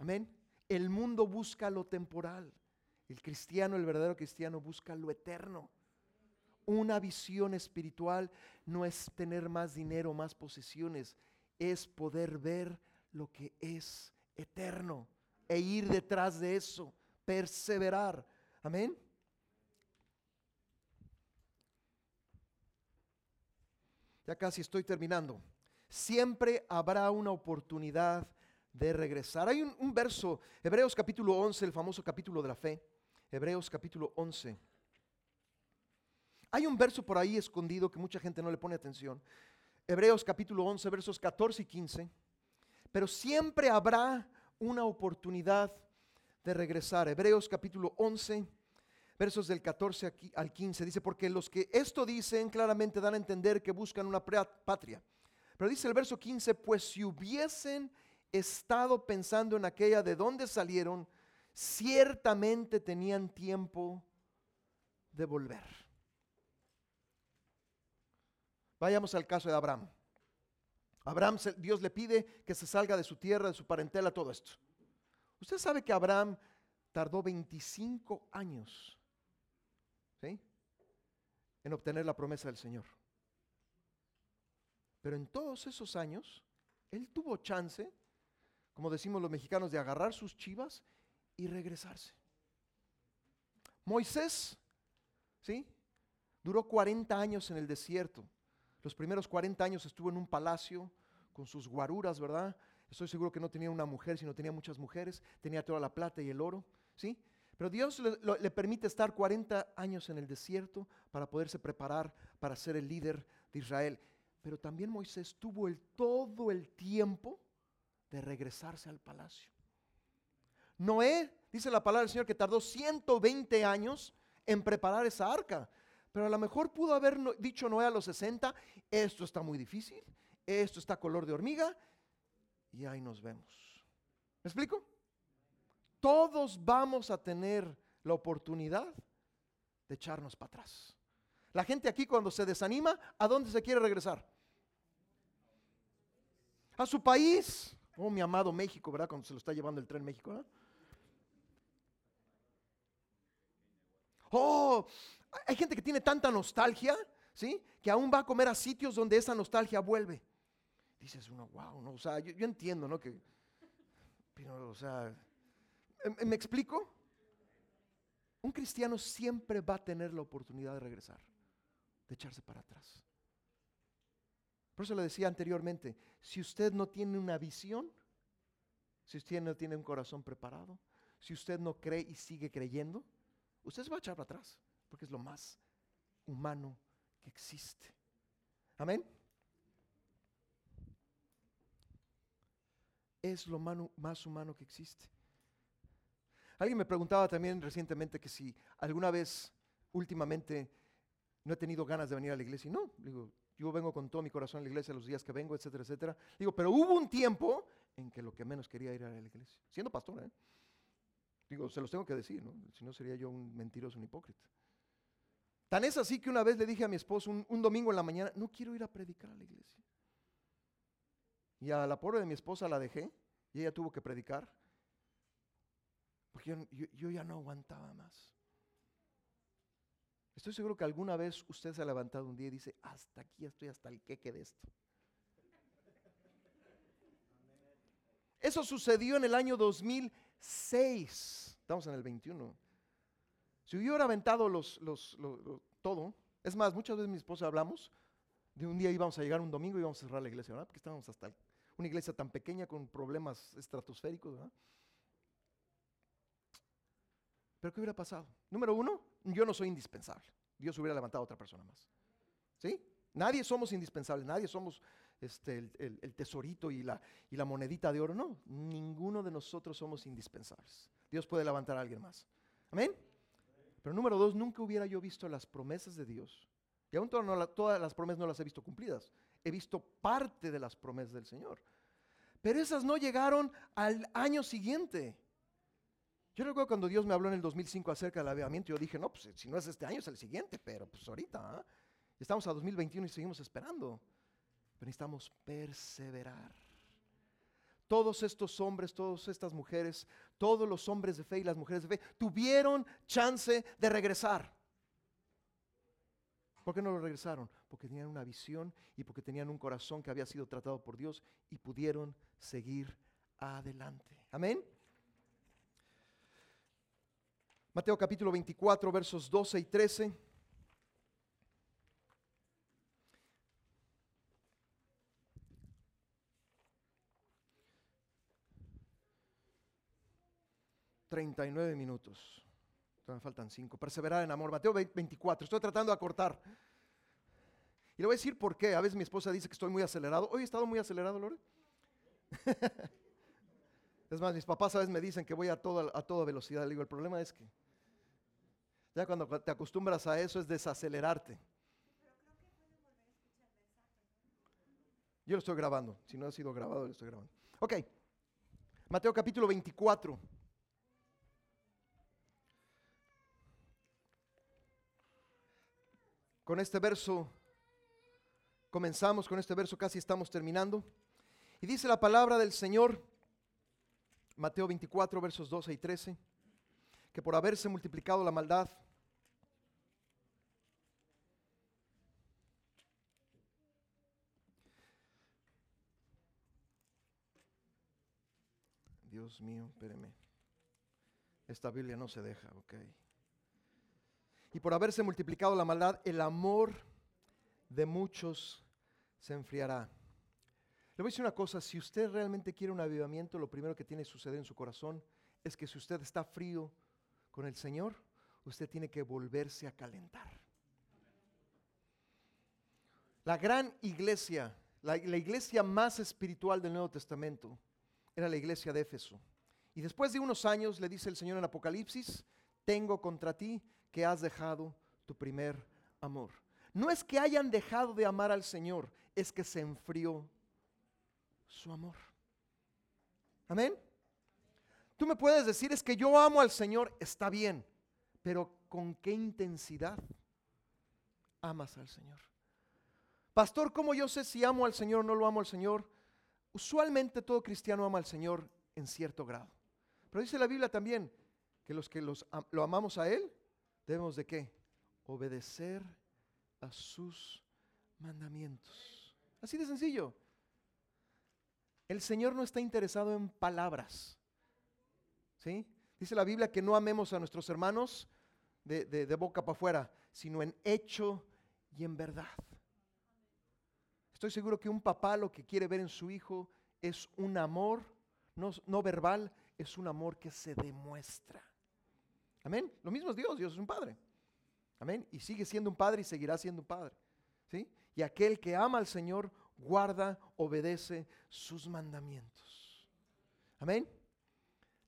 Amén. El mundo busca lo temporal. El cristiano, el verdadero cristiano, busca lo eterno. Una visión espiritual no es tener más dinero, más posesiones, es poder ver lo que es eterno e ir detrás de eso, perseverar. Amén. Ya casi estoy terminando. Siempre habrá una oportunidad de regresar. Hay un, verso, Hebreos capítulo 11, el famoso capítulo de la fe. Hebreos capítulo 11. Hay un verso por ahí escondido que mucha gente no le pone atención. Hebreos capítulo 11, versos 14 y 15. Pero siempre habrá una oportunidad de regresar. Hebreos capítulo 11, versos del 14 al 15. Dice, porque los que esto dicen claramente dan a entender que buscan una patria. Pero dice el verso 15, pues si hubiesen estado pensando en aquella de dónde salieron, ciertamente tenían tiempo de volver. Vayamos al caso de Abraham. Abraham, Dios le pide que se salga de su tierra, de su parentela, todo esto. Usted sabe que Abraham tardó 25 años en obtener la promesa del Señor. Pero en todos esos años, él tuvo chance, como decimos los mexicanos, de agarrar sus chivas y regresarse. Moisés, ¿sí? Duró 40 años en el desierto. Los primeros 40 años estuvo en un palacio con sus guaruras, ¿verdad? Estoy seguro que no tenía una mujer, sino tenía muchas mujeres, tenía toda la plata y el oro, ¿sí? Pero Dios le, permite estar 40 años en el desierto para poderse preparar para ser el líder de Israel. Pero también Moisés tuvo el, todo el tiempo de regresarse al palacio. Noé, dice la palabra del Señor, que tardó 120 años en preparar esa arca. Pero a lo mejor pudo haber dicho Noé a los 60, esto está muy difícil, esto está color de hormiga, y ahí nos vemos. ¿Me explico? Todos vamos a tener la oportunidad de echarnos para atrás. La gente aquí cuando se desanima, ¿a dónde se quiere regresar? A su país. Oh, mi amado México, ¿verdad? Cuando se lo está llevando el tren México, ¿verdad? Oh, hay gente que tiene tanta nostalgia, ¿sí? Que aún va a comer a sitios donde esa nostalgia vuelve. Dices uno, wow, ¿no? O sea, yo, entiendo, ¿no? Que, pero, o sea, ¿me, ¿me explico? Un cristiano siempre va a tener la oportunidad de regresar, de echarse para atrás. Por eso le decía anteriormente, si usted no tiene una visión, si usted no tiene un corazón preparado, si usted no cree y sigue creyendo, usted se va a echar para atrás, porque es lo más humano que existe. Amén. Es lo más humano que existe. Alguien me preguntaba también recientemente que si alguna vez, últimamente, no he tenido ganas de venir a la iglesia. Y no, digo, yo vengo con todo mi corazón a la iglesia los días que vengo, etcétera, etcétera. Digo, pero hubo un tiempo en que lo que menos quería ir a la iglesia, siendo pastor, ¿eh? Digo, se los tengo que decir, ¿no? Si no sería yo un mentiroso, un hipócrita. Tan es así que una vez le dije a mi esposo un, domingo en la mañana, no quiero ir a predicar a la iglesia. Y a la pobre de mi esposa la dejé y ella tuvo que predicar. Porque yo, ya no aguantaba más. Estoy seguro que alguna vez usted se ha levantado un día y dice, hasta aquí estoy hasta el queque de esto. Eso sucedió en el año 2006. Estamos en el 21. Si hubiera aventado los, los, todo, es más, muchas veces mi esposa hablamos de un día íbamos a llegar un domingo y íbamos a cerrar la iglesia, ¿verdad? Porque estábamos hasta una iglesia tan pequeña con problemas estratosféricos, ¿verdad? Pero ¿qué hubiera pasado? Número uno, yo no soy indispensable. Dios hubiera levantado a otra persona más. ¿Sí? Nadie somos indispensables, nadie somos este, el, tesorito y la, y la monedita de oro. No, ninguno de nosotros somos indispensables. Dios puede levantar a alguien más. Amén. Pero número dos, nunca hubiera yo visto las promesas de Dios. Y aún todas las promesas no las he visto cumplidas. He visto parte de las promesas del Señor. Pero esas no llegaron al año siguiente. Yo recuerdo cuando Dios me habló en el 2005 acerca del avivamiento, yo dije, no, pues si no es este año es el siguiente, pero pues ahorita, ¿ah? estamos a 2021 y seguimos esperando, pero necesitamos perseverar. Todos estos hombres, todas estas mujeres, todos los hombres de fe y las mujeres de fe tuvieron chance de regresar. ¿Por qué no lo regresaron? Porque tenían una visión y porque tenían un corazón que había sido tratado por Dios y pudieron seguir adelante. Amén. Mateo capítulo 24, versos 12 y 13. Treinta y nueve minutos. Me faltan cinco. Perseverar en amor. Mateo 24. Estoy tratando de acortar. Y le voy a decir por qué. A veces mi esposa dice que estoy muy acelerado. Hoy he estado muy acelerado, Lore. *laughs* es más, mis papás a veces me dicen que voy a toda, a toda velocidad. Le digo, el problema es que ya cuando te acostumbras a eso es desacelerarte. Yo lo estoy grabando. Si no ha sido grabado, lo estoy grabando. Ok. Mateo capítulo 24. Con este verso comenzamos, con este verso casi estamos terminando. Y dice la palabra del Señor, Mateo 24, versos 12 y 13, que por haberse multiplicado la maldad, Dios mío, espéreme. Esta Biblia no se deja, ok y por haberse multiplicado la maldad, el amor de muchos se enfriará. Le voy a decir una cosa, si usted realmente quiere un avivamiento, lo primero que tiene que suceder en su corazón es que si usted está frío con el Señor, usted tiene que volverse a calentar. La gran iglesia, la, la, iglesia más espiritual del Nuevo Testamento, era la iglesia de Éfeso. Y después de unos años le dice el Señor en Apocalipsis, tengo contra ti que has dejado tu primer amor. No es que hayan dejado de amar al Señor, es que se enfrió su amor. Amén. Tú me puedes decir, es que yo amo al Señor, está bien, pero ¿con qué intensidad amas al Señor? Pastor, ¿cómo yo sé si amo al Señor o no lo amo al Señor? Usualmente todo cristiano ama al Señor en cierto grado. Pero dice la Biblia también que los que los, lo amamos a Él, debemos de qué? Obedecer a sus mandamientos. Así de sencillo. El Señor no está interesado en palabras. ¿Sí? Dice la Biblia que no amemos a nuestros hermanos de, de boca para afuera, sino en hecho y en verdad. Estoy seguro que un papá lo que quiere ver en su hijo es un amor, no, verbal, es un amor que se demuestra. Amén. Lo mismo es Dios, Dios es un padre. Amén. Y sigue siendo un padre y seguirá siendo un padre. ¿Sí? Y aquel que ama al Señor guarda, obedece sus mandamientos. Amén.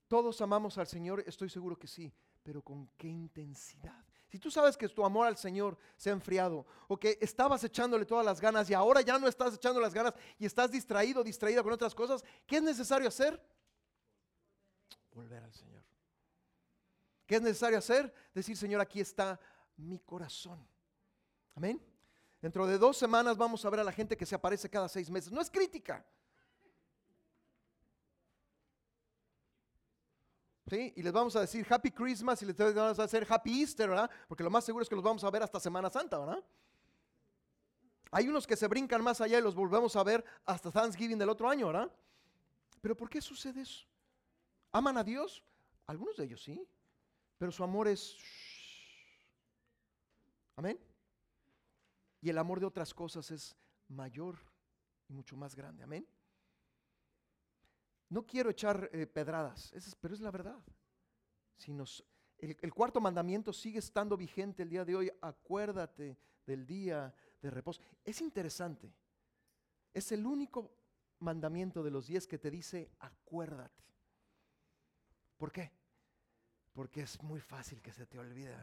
Todos amamos al Señor, estoy seguro que sí, pero con qué intensidad. Si tú sabes que tu amor al Señor se ha enfriado o que estabas echándole todas las ganas y ahora ya no estás echando las ganas y estás distraído, distraída con otras cosas, ¿qué es necesario hacer? Volver al Señor. ¿Qué es necesario hacer? Decir, Señor, aquí está mi corazón. Amén. Dentro de dos semanas vamos a ver a la gente que se aparece cada seis meses. No es crítica. Y les vamos a decir Happy Christmas y les vamos a hacer Happy Easter, ¿verdad? Porque lo más seguro es que los vamos a ver hasta Semana Santa, ¿verdad? Hay unos que se brincan más allá y los volvemos a ver hasta Thanksgiving del otro año, ¿verdad? Pero ¿por qué sucede eso? ¿Aman a Dios? Algunos de ellos sí. Pero su amor es... Amén. Y el amor de otras cosas es mayor y mucho más grande. Amén. No quiero echar eh, pedradas, pero es la verdad. Si nos, el cuarto mandamiento sigue estando vigente el día de hoy. Acuérdate del día de reposo. Es interesante. Es el único mandamiento de los diez que te dice acuérdate. ¿Por qué? porque es muy fácil que se te olvide.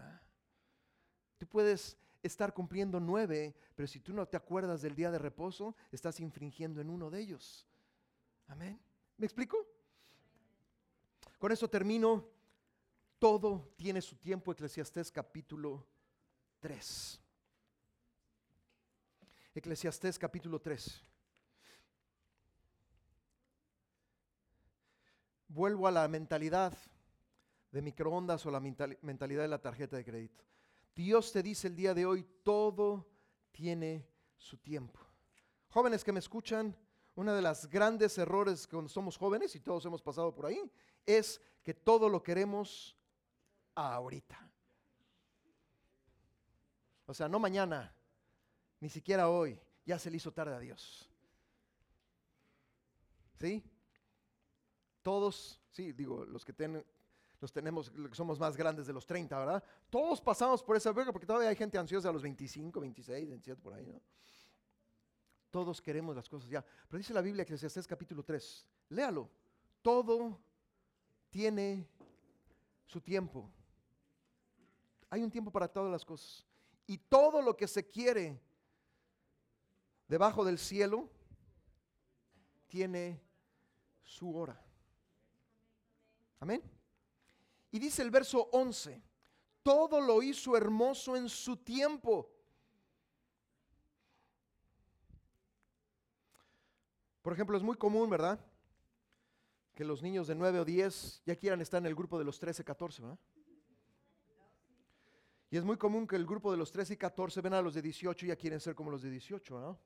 Tú puedes estar cumpliendo nueve, pero si tú no te acuerdas del día de reposo, estás infringiendo en uno de ellos. Amén. ¿Me explico? Con eso termino. Todo tiene su tiempo, Eclesiastés capítulo 3. Eclesiastés capítulo 3. Vuelvo a la mentalidad de microondas o la mentalidad de la tarjeta de crédito. Dios te dice el día de hoy, todo tiene su tiempo. Jóvenes que me escuchan, uno de los grandes errores cuando somos jóvenes, y todos hemos pasado por ahí, es que todo lo queremos ahorita. O sea, no mañana, ni siquiera hoy, ya se le hizo tarde a Dios. ¿Sí? Todos, sí, digo, los que ten, los tenemos, los que somos más grandes de los 30, ¿verdad? Todos pasamos por esa verga porque todavía hay gente ansiosa a los 25, 26, 27, por ahí, ¿no? Todos queremos las cosas ya. Pero dice la Biblia, es capítulo 3, léalo. Todo tiene su tiempo. Hay un tiempo para todas las cosas. Y todo lo que se quiere debajo del cielo tiene su hora. Amén. Y dice el verso 11, todo lo hizo hermoso en su tiempo. Por ejemplo, es muy común, ¿verdad? Que los niños de 9 o 10 ya quieran estar en el grupo de los 13, 14, ¿verdad? Y es muy común que el grupo de los 13 y 14 ven a los de 18 y ya quieren ser como los de 18, ¿no?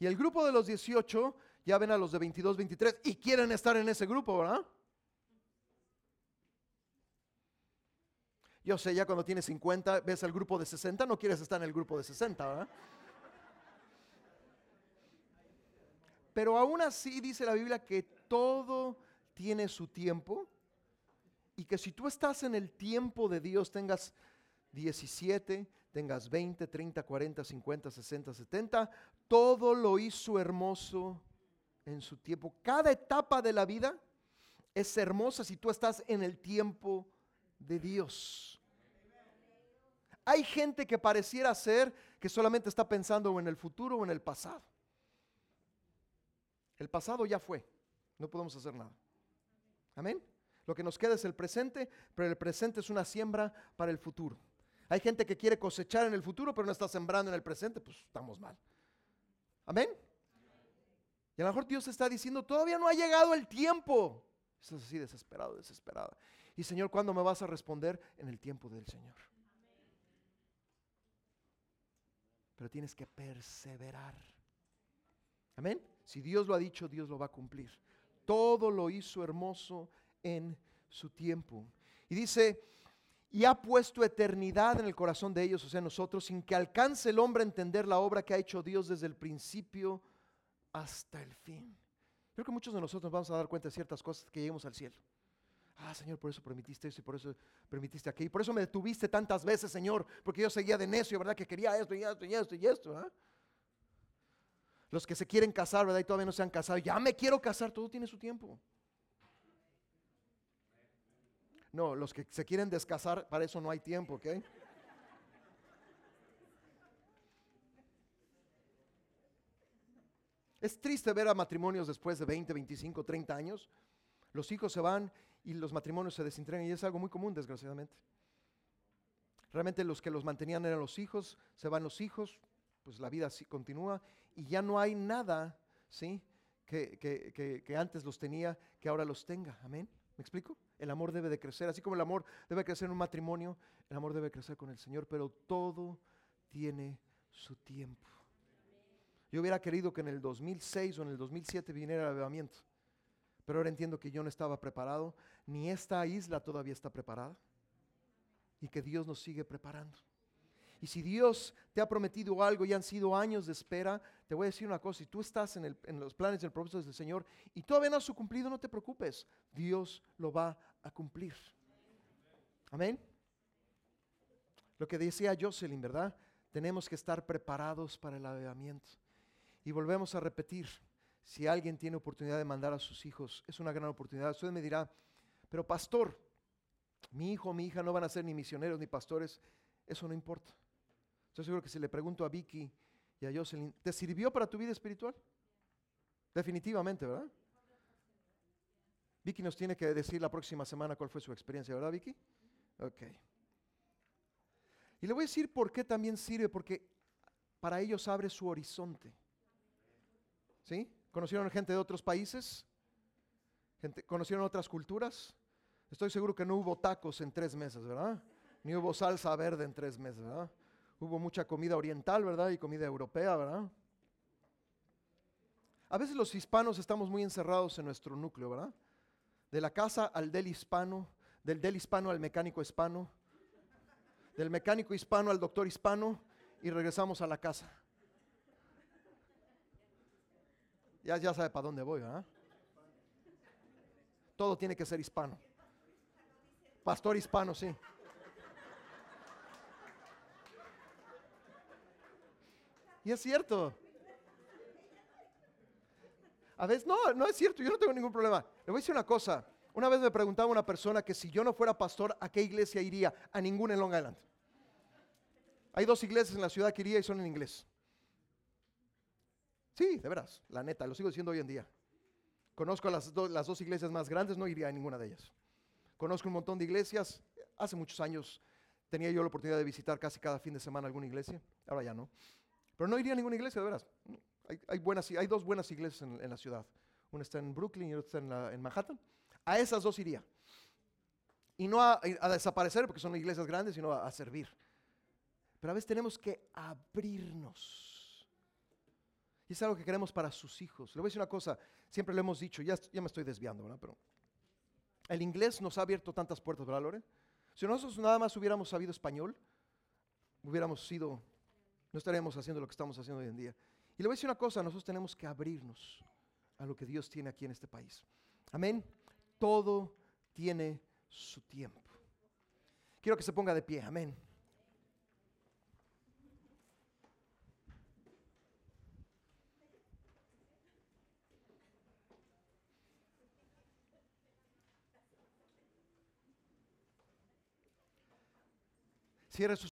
Y el grupo de los 18 ya ven a los de 22, 23 y quieren estar en ese grupo, ¿verdad? Yo sé, ya cuando tienes 50, ves al grupo de 60, no quieres estar en el grupo de 60, ¿verdad? Pero aún así dice la Biblia que todo tiene su tiempo y que si tú estás en el tiempo de Dios, tengas 17, tengas 20, 30, 40, 50, 60, 70, todo lo hizo hermoso en su tiempo. Cada etapa de la vida es hermosa si tú estás en el tiempo de Dios. Hay gente que pareciera ser que solamente está pensando en el futuro o en el pasado. El pasado ya fue, no podemos hacer nada. Amén. Lo que nos queda es el presente, pero el presente es una siembra para el futuro. Hay gente que quiere cosechar en el futuro, pero no está sembrando en el presente, pues estamos mal. Amén. Y a lo mejor Dios está diciendo, todavía no ha llegado el tiempo. Estás así desesperado, desesperada. Y Señor, ¿cuándo me vas a responder? En el tiempo del Señor. Pero tienes que perseverar. Amén. Si Dios lo ha dicho, Dios lo va a cumplir. Todo lo hizo hermoso en su tiempo. Y dice, y ha puesto eternidad en el corazón de ellos, o sea, nosotros, sin que alcance el hombre a entender la obra que ha hecho Dios desde el principio hasta el fin. Creo que muchos de nosotros vamos a dar cuenta de ciertas cosas que lleguemos al cielo. Ah, Señor, por eso permitiste esto y por eso permitiste aquello. Y por eso me detuviste tantas veces, Señor, porque yo seguía de necio, ¿verdad? Que quería esto y esto y esto y esto. ¿ah? Los que se quieren casar, ¿verdad? Y todavía no se han casado. Ya me quiero casar, todo tiene su tiempo. No, los que se quieren descasar, para eso no hay tiempo, ¿ok? Es triste ver a matrimonios después de 20, 25, 30 años. Los hijos se van y los matrimonios se desintegran y es algo muy común, desgraciadamente. Realmente los que los mantenían eran los hijos, se van los hijos, pues la vida así continúa y ya no hay nada, ¿sí? Que, que antes los tenía, que ahora los tenga. Amén. ¿Me explico? El amor debe de crecer, así como el amor debe crecer en un matrimonio, el amor debe crecer con el Señor, pero todo tiene su tiempo. Yo hubiera querido que en el 2006 o en el 2007 viniera el avivamiento, pero ahora entiendo que yo no estaba preparado, ni esta isla todavía está preparada, y que Dios nos sigue preparando. Y si Dios te ha prometido algo y han sido años de espera, te voy a decir una cosa, si tú estás en, los planes y el propósito del Señor y todavía no has cumplido, no te preocupes, Dios lo va a cumplir. Amén. Lo que decía Jocelyn, ¿verdad? Tenemos que estar preparados para el avivamiento. Y volvemos a repetir, si alguien tiene oportunidad de mandar a sus hijos, es una gran oportunidad. Usted me dirá, pero pastor, mi hijo o mi hija no van a ser ni misioneros ni pastores, eso no importa. Estoy seguro que si le pregunto a Vicky y a Jocelyn, ¿te sirvió para tu vida espiritual? Definitivamente, ¿verdad? Vicky nos tiene que decir la próxima semana cuál fue su experiencia, ¿verdad, Vicky? Ok. Y le voy a decir por qué también sirve, porque para ellos abre su horizonte. ¿Sí? ¿Conocieron gente de otros países? Gente, ¿Conocieron otras culturas? Estoy seguro que no hubo tacos en tres meses, ¿verdad? Ni hubo salsa verde en tres meses, ¿verdad? Hubo mucha comida oriental, ¿verdad? Y comida europea, ¿verdad? A veces los hispanos estamos muy encerrados en nuestro núcleo, ¿verdad? De la casa al del hispano, del del hispano al mecánico hispano, del mecánico hispano al doctor hispano y regresamos a la casa. Ya, ya sabe para dónde voy, ¿verdad? Todo tiene que ser hispano. Pastor hispano, sí. Y es cierto. A veces, no, no es cierto, yo no tengo ningún problema. Le voy a decir una cosa. Una vez me preguntaba una persona que si yo no fuera pastor, ¿a qué iglesia iría? A ninguna en Long Island. Hay dos iglesias en la ciudad que iría y son en inglés. Sí, de veras, la neta, lo sigo diciendo hoy en día. Conozco las, las dos iglesias más grandes, no iría a ninguna de ellas. Conozco un montón de iglesias. Hace muchos años tenía yo la oportunidad de visitar casi cada fin de semana alguna iglesia. Ahora ya no. Pero no iría a ninguna iglesia, de veras. Hay, hay buenas, hay dos buenas iglesias en, la ciudad. Una está en Brooklyn y otra está en Manhattan. A esas dos iría. Y no a, a, desaparecer porque son iglesias grandes, sino a, a servir. Pero a veces tenemos que abrirnos. Y es algo que queremos para sus hijos. Le voy a decir una cosa, siempre lo hemos dicho, ya, ya me estoy desviando, ¿verdad? Pero el inglés nos ha abierto tantas puertas, ¿verdad, Lore? Si nosotros nada más hubiéramos sabido español, hubiéramos sido, no estaríamos haciendo lo que estamos haciendo hoy en día. Y le voy a decir una cosa, nosotros tenemos que abrirnos a lo que Dios tiene aquí en este país. Amén. Todo tiene su tiempo. Quiero que se ponga de pie. Amén. Cierre sus